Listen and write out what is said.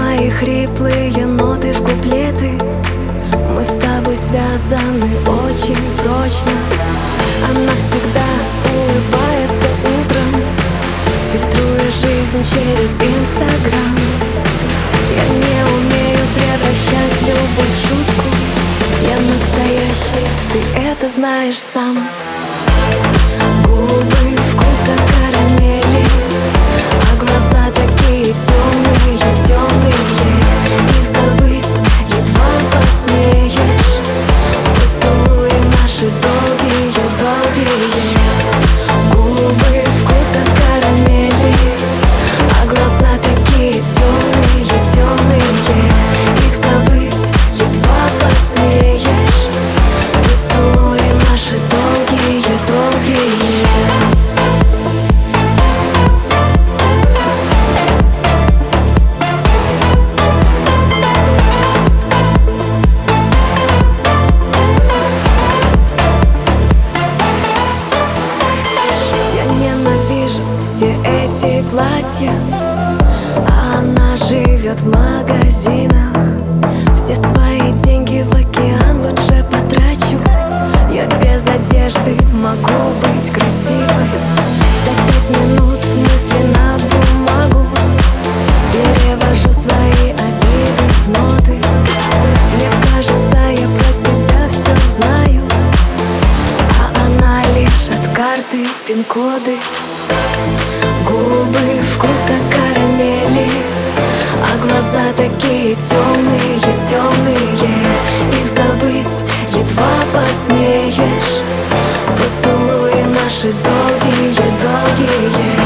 Мои хриплые ноты в куплеты. Мы с тобой связаны очень прочно. Она всегда улыбается утром Фильтруя жизнь через Инстаграм. Я не умею превращать любовь в шутку. Я настоящий, ты это знаешь сам. Эти платья. Она живет в магазинах. Все свои деньги в океан лучше потрачу. Я без одежды могу быть красивой. За пять минут мысли на бумагу. Перевожу свои обиды в ноты. Мне кажется, я про тебя все знаю. А она лишь от карты пин-коды темные, Их забыть едва посмеешь. Поцелуи наши долгие, долгие